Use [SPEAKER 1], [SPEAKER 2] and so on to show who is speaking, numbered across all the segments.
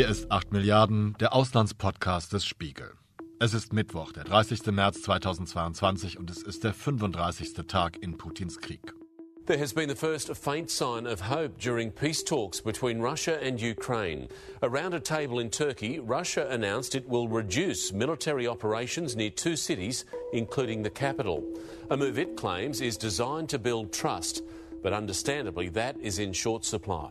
[SPEAKER 1] Hier ist 8 Milliarden, der Auslandspodcast des Spiegel. Es ist Mittwoch, der 30. März 2022 und es ist der 35. Tag in Putins Krieg.
[SPEAKER 2] There has been the first faint sign of hope during peace talks between Russia and Ukraine. Around a table in Turkey, Russia announced it will reduce military operations near two cities, including the capital. A move it claims is designed to build trust, but understandably, that is in short supply.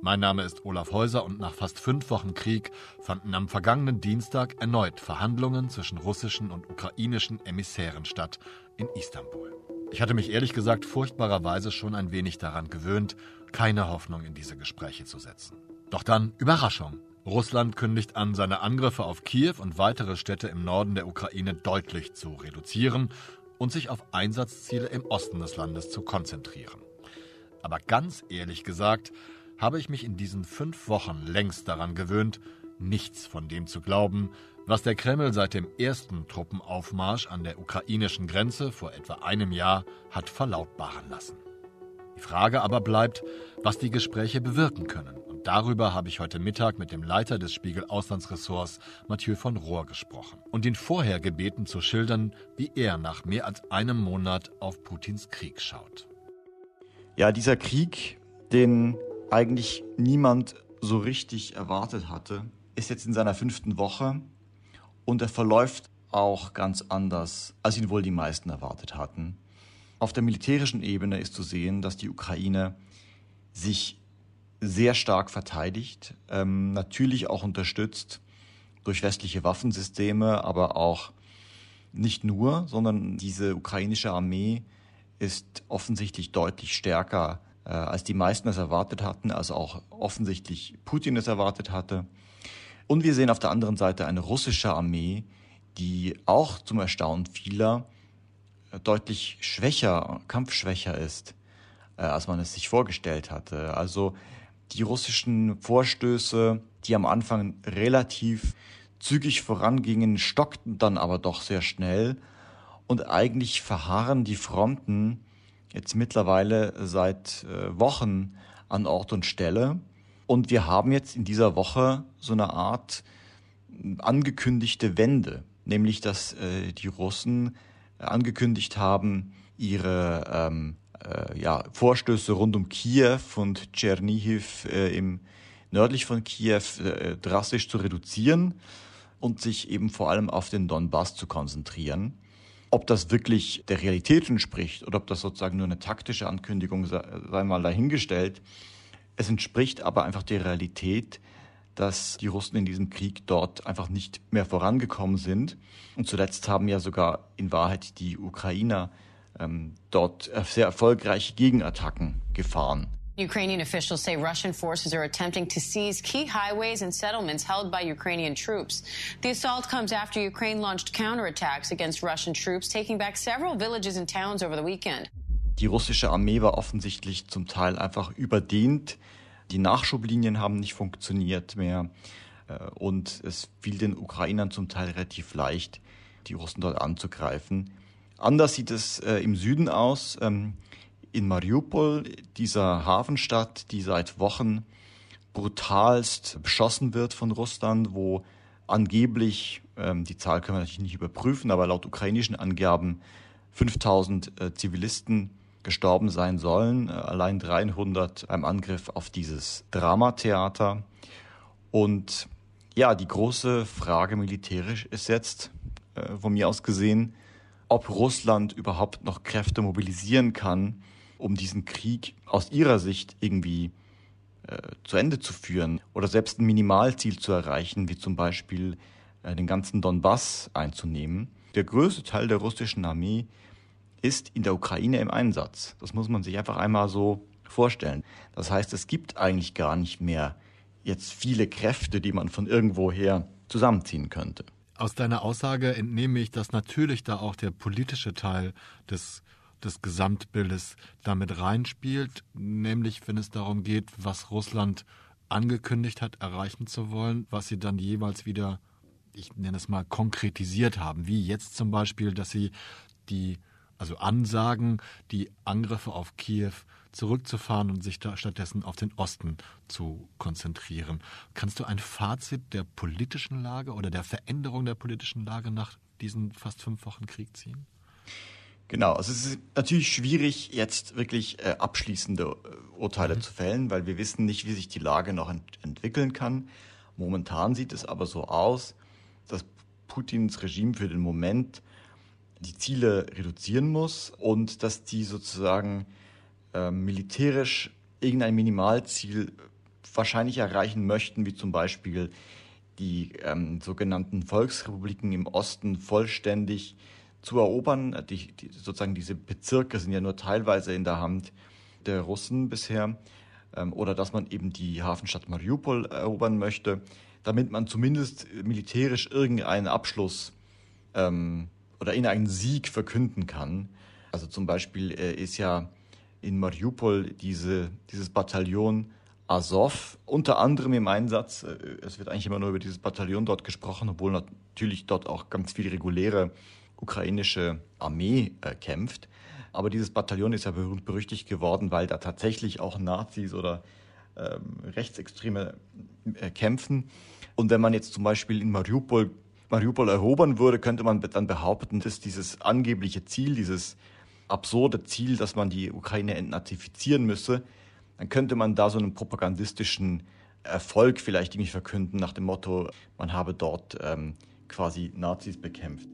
[SPEAKER 1] Mein Name ist Olaf Häuser und nach fast fünf Wochen Krieg fanden am vergangenen Dienstag erneut Verhandlungen zwischen russischen und ukrainischen Emissären statt in Istanbul. Ich hatte mich ehrlich gesagt furchtbarerweise schon ein wenig daran gewöhnt, keine Hoffnung in diese Gespräche zu setzen. Doch dann Überraschung. Russland kündigt an, seine Angriffe auf Kiew und weitere Städte im Norden der Ukraine deutlich zu reduzieren und sich auf Einsatzziele im Osten des Landes zu konzentrieren. Aber ganz ehrlich gesagt, habe ich mich in diesen fünf Wochen längst daran gewöhnt, nichts von dem zu glauben, was der Kreml seit dem ersten Truppenaufmarsch an der ukrainischen Grenze vor etwa einem Jahr hat verlautbaren lassen. Die Frage aber bleibt, was die Gespräche bewirken können. Und darüber habe ich heute Mittag mit dem Leiter des Spiegel Auslandsressorts, Mathieu von Rohr, gesprochen und ihn vorher gebeten zu schildern, wie er nach mehr als einem Monat auf Putins Krieg schaut.
[SPEAKER 3] Ja, dieser Krieg, den eigentlich niemand so richtig erwartet hatte, ist jetzt in seiner fünften Woche und er verläuft auch ganz anders, als ihn wohl die meisten erwartet hatten. Auf der militärischen Ebene ist zu sehen, dass die Ukraine sich sehr stark verteidigt, ähm, natürlich auch unterstützt durch westliche Waffensysteme, aber auch nicht nur, sondern diese ukrainische Armee ist offensichtlich deutlich stärker, äh, als die meisten es erwartet hatten, als auch offensichtlich Putin es erwartet hatte. Und wir sehen auf der anderen Seite eine russische Armee, die auch zum Erstaunen vieler äh, deutlich schwächer, kampfschwächer ist, äh, als man es sich vorgestellt hatte. Also die russischen Vorstöße, die am Anfang relativ zügig vorangingen, stockten dann aber doch sehr schnell und eigentlich verharren die Fronten jetzt mittlerweile seit äh, Wochen an Ort und Stelle. Und wir haben jetzt in dieser Woche so eine Art angekündigte Wende, nämlich dass äh, die Russen angekündigt haben, ihre ähm, äh, ja, Vorstöße rund um Kiew und Tschernihiv äh, im nördlich von Kiew äh, drastisch zu reduzieren und sich eben vor allem auf den Donbass zu konzentrieren. Ob das wirklich der Realität entspricht oder ob das sozusagen nur eine taktische Ankündigung sei, sei mal dahingestellt, es entspricht aber einfach der Realität, dass die Russen in diesem Krieg dort einfach nicht mehr vorangekommen sind. Und zuletzt haben ja sogar in Wahrheit die Ukrainer ähm, dort sehr erfolgreiche Gegenattacken gefahren.
[SPEAKER 4] Ukrainian officials say Russian forces are attempting to seize key highways and settlements held by Ukrainian troops. The assault comes after Ukraine launched counterattacks against Russian troops, taking back several villages and towns over the weekend.
[SPEAKER 3] Die russische Armee war offensichtlich zum Teil einfach überdehnt. Die Nachschublinien haben nicht funktioniert mehr. Äh, und es fiel den Ukrainern zum Teil relativ leicht, die Russen dort anzugreifen. Anders sieht es äh, im Süden aus. In Mariupol, dieser Hafenstadt, die seit Wochen brutalst beschossen wird von Russland, wo angeblich, ähm, die Zahl können wir natürlich nicht überprüfen, aber laut ukrainischen Angaben 5000 äh, Zivilisten gestorben sein sollen, äh, allein 300 beim Angriff auf dieses Dramatheater. Und ja, die große Frage militärisch ist jetzt, äh, von mir aus gesehen, ob Russland überhaupt noch Kräfte mobilisieren kann, um diesen Krieg aus ihrer Sicht irgendwie äh, zu Ende zu führen oder selbst ein Minimalziel zu erreichen, wie zum Beispiel äh, den ganzen Donbass einzunehmen. Der größte Teil der russischen Armee ist in der Ukraine im Einsatz. Das muss man sich einfach einmal so vorstellen. Das heißt, es gibt eigentlich gar nicht mehr jetzt viele Kräfte, die man von irgendwoher zusammenziehen könnte.
[SPEAKER 1] Aus deiner Aussage entnehme ich, dass natürlich da auch der politische Teil des, des Gesamtbildes damit reinspielt, nämlich wenn es darum geht, was Russland angekündigt hat, erreichen zu wollen, was sie dann jeweils wieder, ich nenne es mal, konkretisiert haben, wie jetzt zum Beispiel, dass sie die also Ansagen, die Angriffe auf Kiew zurückzufahren und sich da stattdessen auf den Osten zu konzentrieren. Kannst du ein Fazit der politischen Lage oder der Veränderung der politischen Lage nach diesen fast fünf Wochen Krieg ziehen?
[SPEAKER 3] Genau, also es ist natürlich schwierig, jetzt wirklich äh, abschließende äh, Urteile mhm. zu fällen, weil wir wissen nicht, wie sich die Lage noch ent entwickeln kann. Momentan sieht es aber so aus, dass Putins Regime für den Moment die Ziele reduzieren muss und dass die sozusagen äh, militärisch irgendein Minimalziel wahrscheinlich erreichen möchten, wie zum Beispiel die ähm, sogenannten Volksrepubliken im Osten vollständig zu erobern. Die, die, sozusagen diese Bezirke sind ja nur teilweise in der Hand der Russen bisher. Ähm, oder dass man eben die Hafenstadt Mariupol erobern möchte, damit man zumindest militärisch irgendeinen Abschluss ähm, oder irgendeinen Sieg verkünden kann. Also zum Beispiel äh, ist ja in Mariupol diese, dieses Bataillon Azov unter anderem im Einsatz. Äh, es wird eigentlich immer nur über dieses Bataillon dort gesprochen, obwohl natürlich dort auch ganz viel reguläre ukrainische Armee äh, kämpft. Aber dieses Bataillon ist ja berühmt berüchtigt geworden, weil da tatsächlich auch Nazis oder ähm, Rechtsextreme äh, kämpfen. Und wenn man jetzt zum Beispiel in Mariupol, Mariupol erobern würde, könnte man dann behaupten, dass dieses angebliche Ziel, dieses absurde Ziel, dass man die Ukraine entnazifizieren müsse, dann könnte man da so einen propagandistischen Erfolg vielleicht irgendwie verkünden nach dem Motto, man habe dort ähm, quasi Nazis bekämpft.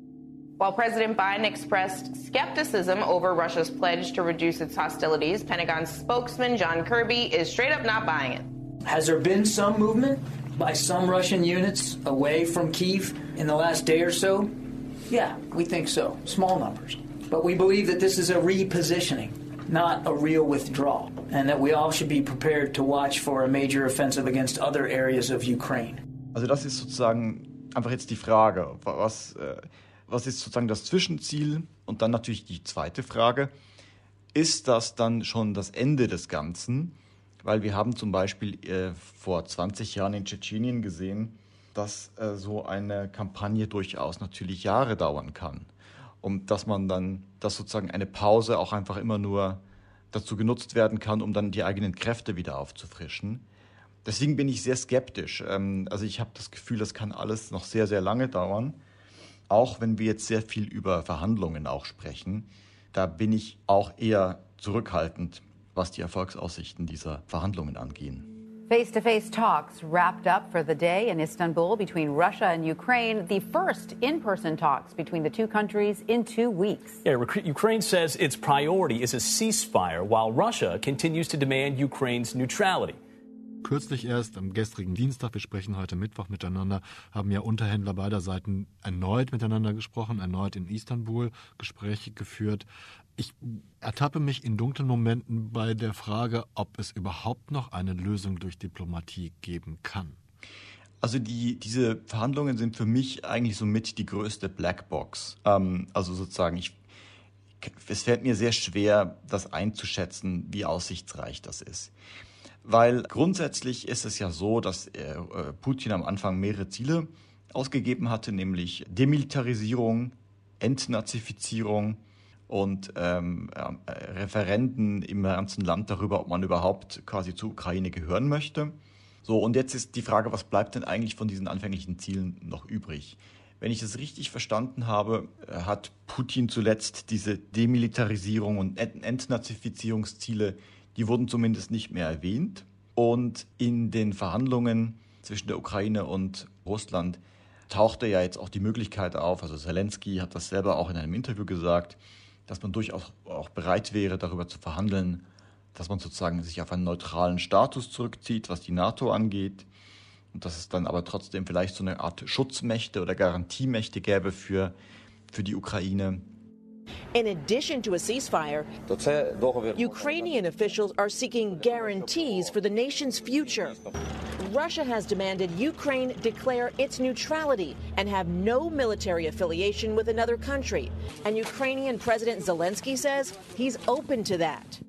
[SPEAKER 5] While President Biden expressed skepticism over Russia's pledge to reduce its hostilities, Pentagon spokesman John Kirby is straight up not buying it.
[SPEAKER 6] Has there been some movement by some Russian units away from Kiev in the last day or so? Yeah, we think so. Small numbers. But we believe that this is a repositioning, not a real withdrawal, and that we all should be prepared to watch for a major offensive against other areas of Ukraine.
[SPEAKER 3] Also das ist sozusagen einfach jetzt die Frage, was äh, was ist sozusagen das Zwischenziel? Und dann natürlich die zweite Frage, ist das dann schon das Ende des Ganzen? Weil wir haben zum Beispiel äh, vor 20 Jahren in Tschetschenien gesehen, dass äh, so eine Kampagne durchaus natürlich Jahre dauern kann. Und dass man dann, dass sozusagen eine Pause auch einfach immer nur dazu genutzt werden kann, um dann die eigenen Kräfte wieder aufzufrischen. Deswegen bin ich sehr skeptisch. Ähm, also ich habe das Gefühl, das kann alles noch sehr, sehr lange dauern auch wenn wir jetzt sehr viel über Verhandlungen auch sprechen, da bin ich auch eher zurückhaltend, was die Erfolgsaussichten dieser Verhandlungen angehen.
[SPEAKER 7] Face to face talks wrapped up for the day in Istanbul between Russia and Ukraine, the first in person talks between the two countries in two weeks.
[SPEAKER 8] Yeah, Ukraine says its priority is a ceasefire, while Russia continues to demand Ukraine's neutrality.
[SPEAKER 1] Kürzlich erst, am gestrigen Dienstag, wir sprechen heute Mittwoch miteinander, haben ja Unterhändler beider Seiten erneut miteinander gesprochen, erneut in Istanbul Gespräche geführt. Ich ertappe mich in dunklen Momenten bei der Frage, ob es überhaupt noch eine Lösung durch Diplomatie geben kann.
[SPEAKER 3] Also die, diese Verhandlungen sind für mich eigentlich somit die größte Blackbox. Ähm, also sozusagen, ich, es fällt mir sehr schwer, das einzuschätzen, wie aussichtsreich das ist. Weil grundsätzlich ist es ja so, dass äh, Putin am Anfang mehrere Ziele ausgegeben hatte, nämlich Demilitarisierung, Entnazifizierung und ähm, äh, Referenden im ganzen Land darüber, ob man überhaupt quasi zur Ukraine gehören möchte. So, und jetzt ist die Frage, was bleibt denn eigentlich von diesen anfänglichen Zielen noch übrig? Wenn ich das richtig verstanden habe, äh, hat Putin zuletzt diese Demilitarisierung und Entnazifizierungsziele die wurden zumindest nicht mehr erwähnt. Und in den Verhandlungen zwischen der Ukraine und Russland tauchte ja jetzt auch die Möglichkeit auf, also Zelensky hat das selber auch in einem Interview gesagt, dass man durchaus auch bereit wäre, darüber zu verhandeln, dass man sozusagen sich auf einen neutralen Status zurückzieht, was die NATO angeht. Und dass es dann aber trotzdem vielleicht so eine Art Schutzmächte oder Garantiemächte gäbe für, für die Ukraine.
[SPEAKER 9] In addition to a ceasefire, Ukrainian officials are seeking guarantees for the nation's future. Russia has demanded Ukraine declare its neutrality and have no military affiliation with another country. And Ukrainian President Zelensky says he's open to that.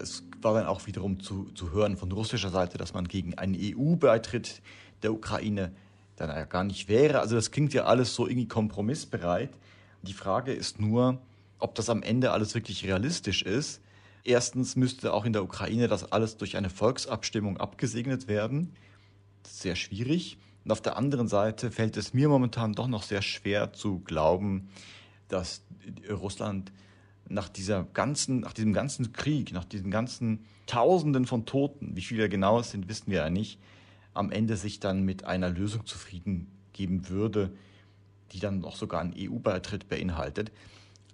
[SPEAKER 3] Es war dann auch wiederum zu, zu hören von russischer Seite, dass man gegen einen EU-Beitritt der Ukraine dann ja gar nicht wäre. Also das klingt ja alles so irgendwie kompromissbereit. Die Frage ist nur, ob das am Ende alles wirklich realistisch ist, Erstens müsste auch in der Ukraine das alles durch eine Volksabstimmung abgesegnet werden. Sehr schwierig. Und auf der anderen Seite fällt es mir momentan doch noch sehr schwer zu glauben, dass Russland nach dieser ganzen, nach diesem ganzen Krieg, nach diesen ganzen Tausenden von Toten, wie viele genau es sind, wissen wir ja nicht, am Ende sich dann mit einer Lösung zufrieden geben würde, die dann noch sogar einen EU-Beitritt beinhaltet.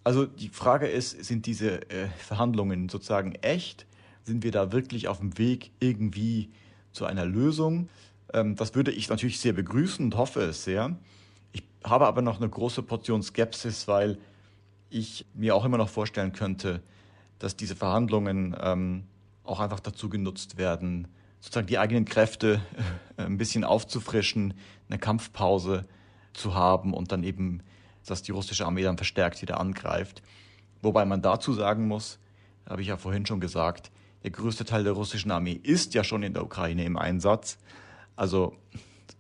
[SPEAKER 3] Also die Frage ist, sind diese äh, Verhandlungen sozusagen echt? Sind wir da wirklich auf dem Weg irgendwie zu einer Lösung? Ähm, das würde ich natürlich sehr begrüßen und hoffe es sehr. Ich habe aber noch eine große Portion Skepsis, weil ich mir auch immer noch vorstellen könnte, dass diese Verhandlungen ähm, auch einfach dazu genutzt werden, sozusagen die eigenen Kräfte äh, ein bisschen aufzufrischen, eine Kampfpause zu haben und dann eben, dass die russische Armee dann verstärkt wieder angreift. Wobei man dazu sagen muss, habe ich ja vorhin schon gesagt, der größte Teil der russischen Armee ist ja schon in der Ukraine im Einsatz. Also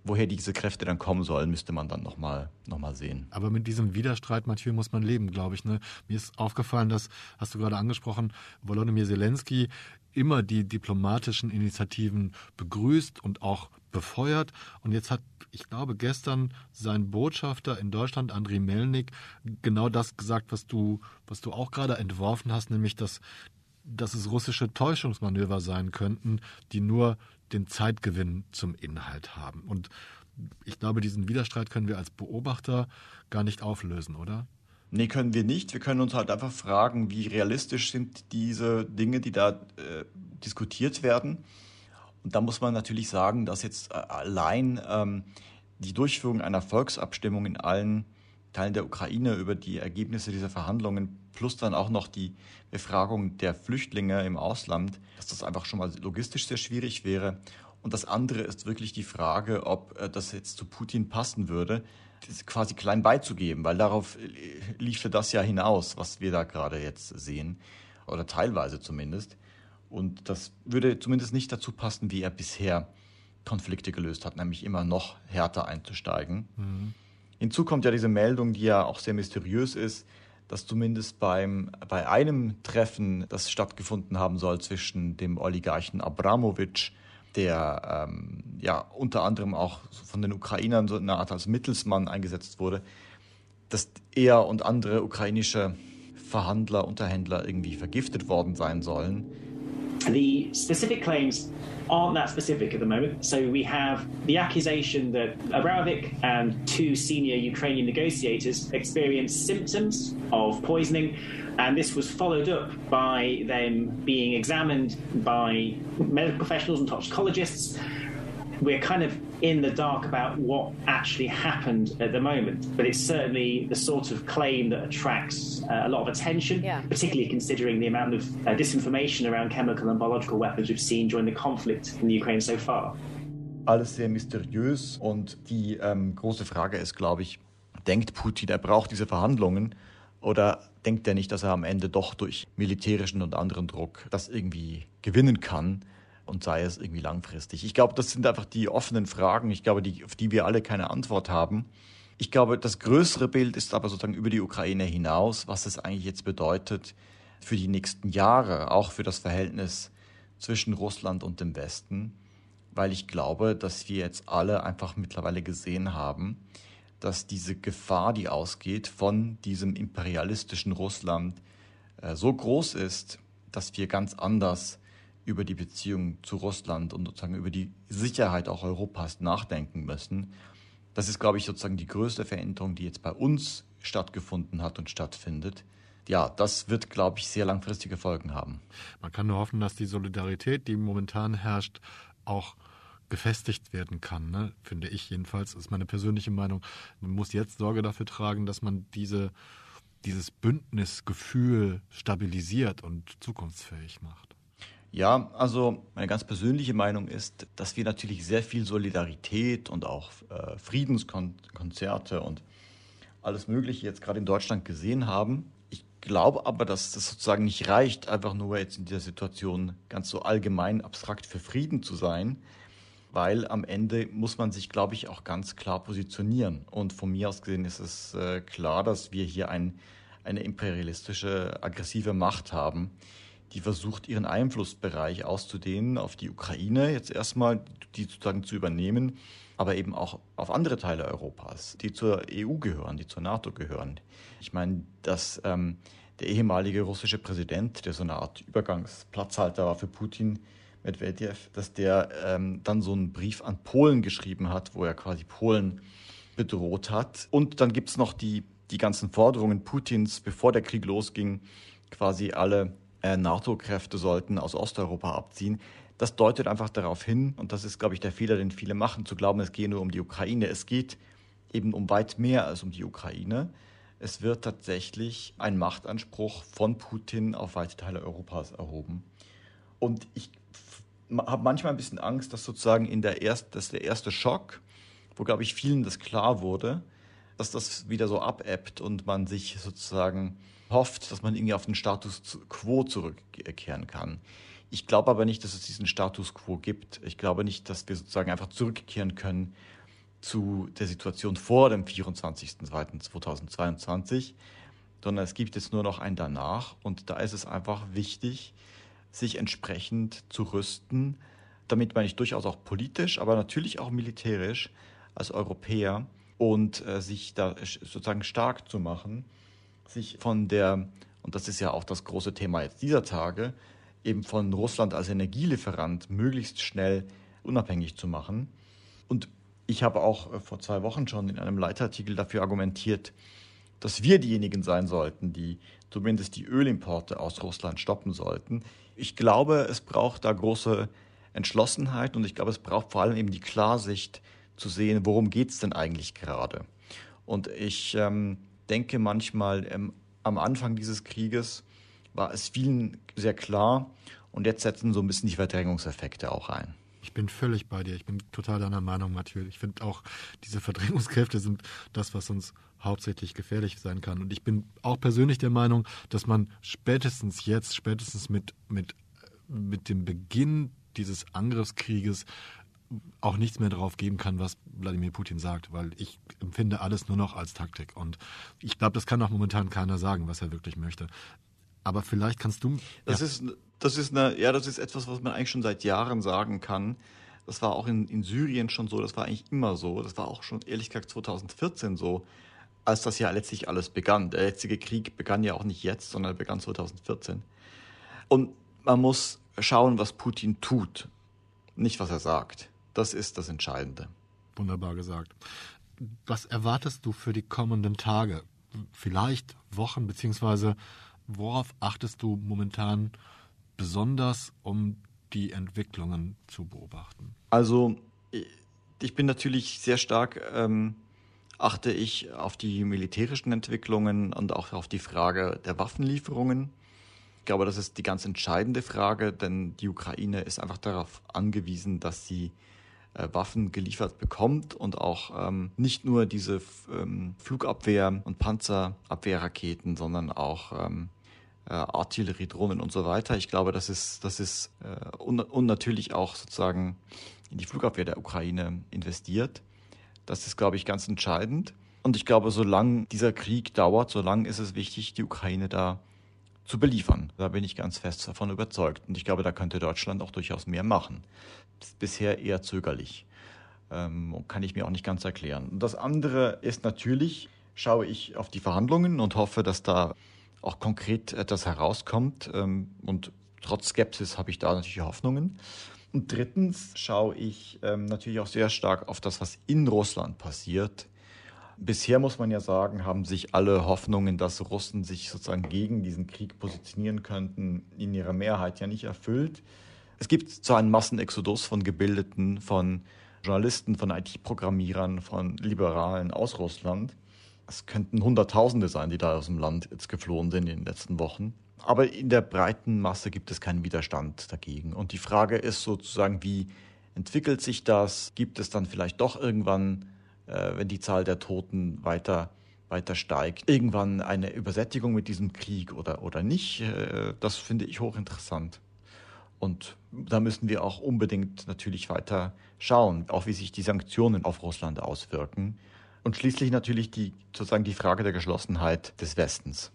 [SPEAKER 3] woher diese Kräfte dann kommen sollen, müsste man dann nochmal noch mal sehen.
[SPEAKER 1] Aber mit diesem Widerstreit, Mathieu, muss man leben, glaube ich. Ne? Mir ist aufgefallen, dass, hast du gerade angesprochen, Volodymyr Zelensky immer die diplomatischen Initiativen begrüßt und auch befeuert. Und jetzt hat, ich glaube, gestern sein Botschafter in Deutschland, Andriy Melnik, genau das gesagt, was du, was du auch gerade entworfen hast, nämlich, dass, dass es russische Täuschungsmanöver sein könnten, die nur den Zeitgewinn zum Inhalt haben. Und ich glaube, diesen Widerstreit können wir als Beobachter gar nicht auflösen, oder?
[SPEAKER 3] Nee, können wir nicht. Wir können uns halt einfach fragen, wie realistisch sind diese Dinge, die da äh, diskutiert werden. Und da muss man natürlich sagen, dass jetzt äh, allein ähm, die Durchführung einer Volksabstimmung in allen Teilen der Ukraine über die Ergebnisse dieser Verhandlungen plus dann auch noch die Befragung der Flüchtlinge im Ausland, dass das einfach schon mal logistisch sehr schwierig wäre. Und das andere ist wirklich die Frage, ob äh, das jetzt zu Putin passen würde, quasi klein beizugeben, weil darauf liefte das ja hinaus, was wir da gerade jetzt sehen, oder teilweise zumindest. Und das würde zumindest nicht dazu passen, wie er bisher Konflikte gelöst hat, nämlich immer noch härter einzusteigen. Mhm. Hinzu kommt ja diese Meldung, die ja auch sehr mysteriös ist, dass zumindest beim, bei einem Treffen, das stattgefunden haben soll zwischen dem Oligarchen Abramowitsch der ähm, ja unter anderem auch von den Ukrainern so eine Art als Mittelsmann eingesetzt wurde, dass er und andere ukrainische Verhandler, Unterhändler irgendwie vergiftet worden sein sollen.
[SPEAKER 10] The specific claims aren't that specific at the moment. So we have the accusation that Abramovic and two senior Ukrainian negotiators experienced symptoms of poisoning And this was followed up by them being examined by medical professionals and toxicologists. We're kind of in the dark about what actually happened at the moment, but it's certainly the sort of claim that attracts uh, a lot of attention, yeah. particularly considering the amount of uh, disinformation around chemical and biological weapons we've seen during the conflict in the Ukraine so far.
[SPEAKER 3] Alles sehr mysteriös und die ähm, große Frage ist, glaube ich, denkt Putin, er braucht diese Verhandlungen oder denkt er nicht, dass er am Ende doch durch militärischen und anderen Druck das irgendwie gewinnen kann und sei es irgendwie langfristig? Ich glaube, das sind einfach die offenen Fragen, ich glaube, die, auf die wir alle keine Antwort haben. Ich glaube, das größere Bild ist aber sozusagen über die Ukraine hinaus, was es eigentlich jetzt bedeutet für die nächsten Jahre, auch für das Verhältnis zwischen Russland und dem Westen, weil ich glaube, dass wir jetzt alle einfach mittlerweile gesehen haben, dass diese Gefahr, die ausgeht von diesem imperialistischen Russland, äh, so groß ist, dass wir ganz anders über die Beziehung zu Russland und sozusagen über die Sicherheit auch Europas nachdenken müssen. Das ist, glaube ich, sozusagen die größte Veränderung, die jetzt bei uns stattgefunden hat und stattfindet. Ja, das wird, glaube ich, sehr langfristige Folgen haben.
[SPEAKER 1] Man kann nur hoffen, dass die Solidarität, die momentan herrscht, auch gefestigt werden kann, ne? finde ich jedenfalls, das ist meine persönliche Meinung. Man muss jetzt Sorge dafür tragen, dass man diese, dieses Bündnisgefühl stabilisiert und zukunftsfähig macht.
[SPEAKER 3] Ja, also meine ganz persönliche Meinung ist, dass wir natürlich sehr viel Solidarität und auch äh, Friedenskonzerte und alles Mögliche jetzt gerade in Deutschland gesehen haben. Ich glaube aber, dass das sozusagen nicht reicht, einfach nur jetzt in dieser Situation ganz so allgemein abstrakt für Frieden zu sein, weil am Ende muss man sich, glaube ich, auch ganz klar positionieren. Und von mir aus gesehen ist es äh, klar, dass wir hier ein, eine imperialistische, aggressive Macht haben, die versucht, ihren Einflussbereich auszudehnen auf die Ukraine, jetzt erstmal, die sozusagen zu übernehmen, aber eben auch auf andere Teile Europas, die zur EU gehören, die zur NATO gehören. Ich meine, dass ähm, der ehemalige russische Präsident, der so eine Art Übergangsplatzhalter war für Putin, Medvedev, dass der ähm, dann so einen Brief an Polen geschrieben hat, wo er quasi Polen bedroht hat. Und dann gibt es noch die, die ganzen Forderungen Putins, bevor der Krieg losging, quasi alle NATO-Kräfte sollten aus Osteuropa abziehen. Das deutet einfach darauf hin, und das ist, glaube ich, der Fehler, den viele machen, zu glauben, es gehe nur um die Ukraine. Es geht eben um weit mehr als um die Ukraine. Es wird tatsächlich ein Machtanspruch von Putin auf weite Teile Europas erhoben. Und ich habe manchmal ein bisschen Angst, dass sozusagen in der erst, dass der erste Schock, wo glaube ich vielen das klar wurde, dass das wieder so abebbt und man sich sozusagen hofft, dass man irgendwie auf den Status quo zurückkehren kann. Ich glaube aber nicht, dass es diesen Status quo gibt. Ich glaube nicht, dass wir sozusagen einfach zurückkehren können zu der Situation vor dem 24.02.2022, sondern es gibt jetzt nur noch ein danach. Und da ist es einfach wichtig, sich entsprechend zu rüsten. Damit meine ich durchaus auch politisch, aber natürlich auch militärisch als Europäer und äh, sich da sozusagen stark zu machen sich von der, und das ist ja auch das große Thema jetzt dieser Tage, eben von Russland als Energielieferant möglichst schnell unabhängig zu machen. Und ich habe auch äh, vor zwei Wochen schon in einem Leitartikel dafür argumentiert, dass wir diejenigen sein sollten, die zumindest die Ölimporte aus Russland stoppen sollten. Ich glaube, es braucht da große Entschlossenheit und ich glaube, es braucht vor allem eben die Klarsicht zu sehen, worum geht es denn eigentlich gerade. Und ich ähm, denke manchmal, ähm, am Anfang dieses Krieges war es vielen sehr klar und jetzt setzen so ein bisschen die Verdrängungseffekte auch ein.
[SPEAKER 1] Ich bin völlig bei dir. Ich bin total deiner Meinung, Mathieu. Ich finde auch, diese Verdrängungskräfte sind das, was uns hauptsächlich gefährlich sein kann. Und ich bin auch persönlich der Meinung, dass man spätestens jetzt, spätestens mit, mit, mit dem Beginn dieses Angriffskrieges auch nichts mehr darauf geben kann, was Wladimir Putin sagt, weil ich empfinde alles nur noch als Taktik. Und ich glaube, das kann auch momentan keiner sagen, was er wirklich möchte. Aber vielleicht kannst du.
[SPEAKER 3] Das ja. ist, das ist eine, ja, das ist etwas, was man eigentlich schon seit Jahren sagen kann. Das war auch in, in Syrien schon so, das war eigentlich immer so. Das war auch schon ehrlich gesagt 2014 so, als das ja letztlich alles begann. Der jetzige Krieg begann ja auch nicht jetzt, sondern begann 2014. Und man muss schauen, was Putin tut, nicht was er sagt. Das ist das Entscheidende.
[SPEAKER 1] Wunderbar gesagt. Was erwartest du für die kommenden Tage? Vielleicht Wochen, beziehungsweise worauf achtest du momentan besonders, um die Entwicklungen zu beobachten?
[SPEAKER 3] Also ich bin natürlich sehr stark, ähm, achte ich auf die militärischen Entwicklungen und auch auf die Frage der Waffenlieferungen. Ich glaube, das ist die ganz entscheidende Frage, denn die Ukraine ist einfach darauf angewiesen, dass sie äh, Waffen geliefert bekommt und auch ähm, nicht nur diese ähm, Flugabwehr- und Panzerabwehrraketen, sondern auch ähm, äh, Artilleriedrohnen und so weiter. Ich glaube, das ist, das ist äh, und, und natürlich auch sozusagen in die Flugabwehr der Ukraine investiert. Das ist, glaube ich, ganz entscheidend. Und ich glaube, solange dieser Krieg dauert, solange ist es wichtig, die Ukraine da zu beliefern. Da bin ich ganz fest davon überzeugt. Und ich glaube, da könnte Deutschland auch durchaus mehr machen. Bisher eher zögerlich. Ähm, kann ich mir auch nicht ganz erklären. Das andere ist natürlich, schaue ich auf die Verhandlungen und hoffe, dass da auch konkret etwas herauskommt. Ähm, und trotz Skepsis habe ich da natürlich Hoffnungen. Und drittens schaue ich ähm, natürlich auch sehr stark auf das, was in Russland passiert. Bisher muss man ja sagen, haben sich alle Hoffnungen, dass Russen sich sozusagen gegen diesen Krieg positionieren könnten, in ihrer Mehrheit ja nicht erfüllt. Es gibt zwar einen Massenexodus von Gebildeten, von Journalisten, von IT-Programmierern, von Liberalen aus Russland. Es könnten Hunderttausende sein, die da aus dem Land jetzt geflohen sind in den letzten Wochen. Aber in der breiten Masse gibt es keinen Widerstand dagegen. Und die Frage ist sozusagen, wie entwickelt sich das? Gibt es dann vielleicht doch irgendwann äh, wenn die Zahl der Toten weiter, weiter steigt. Irgendwann eine Übersättigung mit diesem Krieg oder, oder nicht, äh, das finde ich hochinteressant. Und da müssen wir auch unbedingt natürlich weiter schauen, auch wie sich die Sanktionen auf Russland auswirken. Und schließlich natürlich die, sozusagen die Frage der Geschlossenheit des Westens.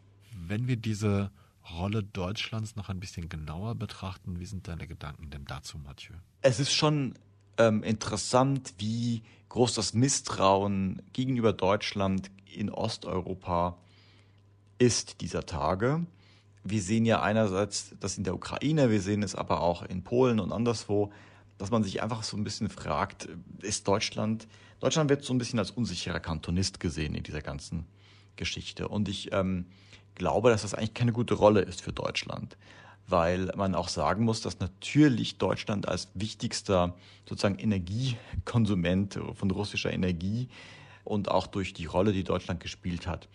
[SPEAKER 1] Wenn wir diese Rolle Deutschlands noch ein bisschen genauer betrachten. Wie sind deine Gedanken denn dazu, Mathieu?
[SPEAKER 3] Es ist schon ähm, interessant, wie groß das Misstrauen gegenüber Deutschland in Osteuropa ist dieser Tage. Wir sehen ja einerseits das in der Ukraine, wir sehen es aber auch in Polen und anderswo, dass man sich einfach so ein bisschen fragt, ist Deutschland, Deutschland wird so ein bisschen als unsicherer Kantonist gesehen in dieser ganzen Geschichte. Und ich ähm, glaube, dass das eigentlich keine gute Rolle ist für Deutschland, weil man auch sagen muss, dass natürlich Deutschland als wichtigster sozusagen Energiekonsument von russischer Energie und auch durch die Rolle, die Deutschland gespielt hat,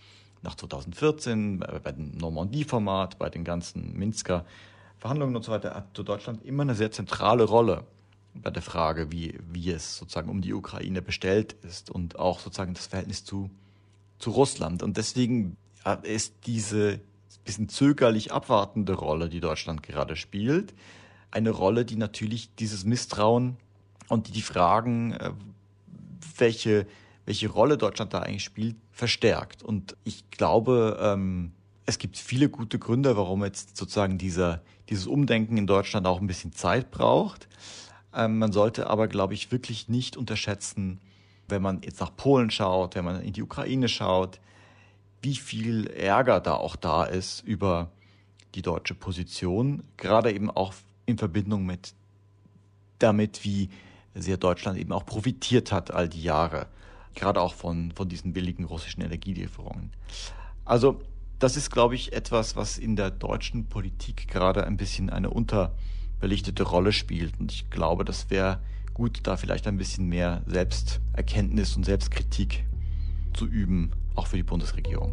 [SPEAKER 3] nach 2014 bei dem Normandie-Format, bei den ganzen Minsker Verhandlungen und so weiter, hat Deutschland immer eine sehr zentrale Rolle bei der Frage, wie, wie es sozusagen um die Ukraine bestellt ist und auch sozusagen das Verhältnis zu, zu Russland. Und deswegen ist diese bisschen zögerlich abwartende Rolle, die Deutschland gerade spielt, eine Rolle, die natürlich dieses Misstrauen und die, die Fragen, äh, welche, welche Rolle Deutschland da eigentlich spielt, verstärkt. Und ich glaube, ähm, es gibt viele gute Gründe, warum jetzt sozusagen dieser, dieses Umdenken in Deutschland auch ein bisschen Zeit braucht. Ähm, man sollte aber, glaube ich, wirklich nicht unterschätzen, wenn man jetzt nach Polen schaut, wenn man in die Ukraine schaut, wie viel Ärger da auch da ist über die deutsche Position, gerade eben auch in Verbindung mit damit, wie sehr Deutschland eben auch profitiert hat all die Jahre, gerade auch von, von diesen billigen russischen Energielieferungen. Also das ist, glaube ich, etwas, was in der deutschen Politik gerade ein bisschen eine unterbelichtete Rolle spielt. Und ich glaube, das wäre gut, da vielleicht ein bisschen mehr Selbsterkenntnis und Selbstkritik zu üben, auch für die Bundesregierung.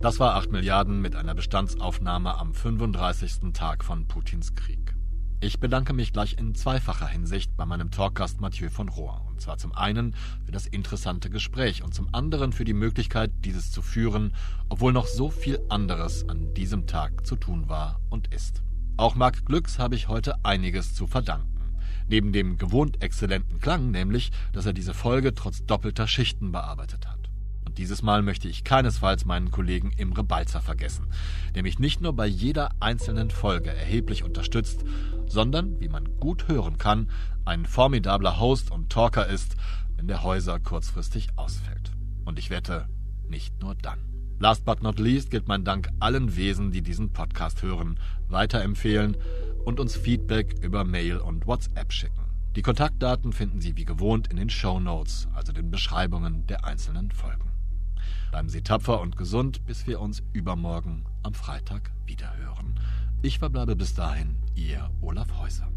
[SPEAKER 1] Das war 8 Milliarden mit einer Bestandsaufnahme am 35. Tag von Putins Krieg. Ich bedanke mich gleich in zweifacher Hinsicht bei meinem Talkgast Mathieu von Rohr. Zwar zum einen für das interessante Gespräch und zum anderen für die Möglichkeit, dieses zu führen, obwohl noch so viel anderes an diesem Tag zu tun war und ist. Auch Marc Glücks habe ich heute einiges zu verdanken. Neben dem gewohnt exzellenten Klang, nämlich, dass er diese Folge trotz doppelter Schichten bearbeitet hat. Und dieses Mal möchte ich keinesfalls meinen Kollegen Imre Balzer vergessen, der mich nicht nur bei jeder einzelnen Folge erheblich unterstützt, sondern, wie man gut hören kann, ein formidabler Host und Talker ist, wenn der Häuser kurzfristig ausfällt. Und ich wette, nicht nur dann. Last but not least gilt mein Dank allen Wesen, die diesen Podcast hören, weiterempfehlen und uns Feedback über Mail und WhatsApp schicken. Die Kontaktdaten finden Sie wie gewohnt in den Show Notes, also den Beschreibungen der einzelnen Folgen. Bleiben Sie tapfer und gesund, bis wir uns übermorgen am Freitag wiederhören. Ich verbleibe bis dahin, Ihr Olaf Häuser.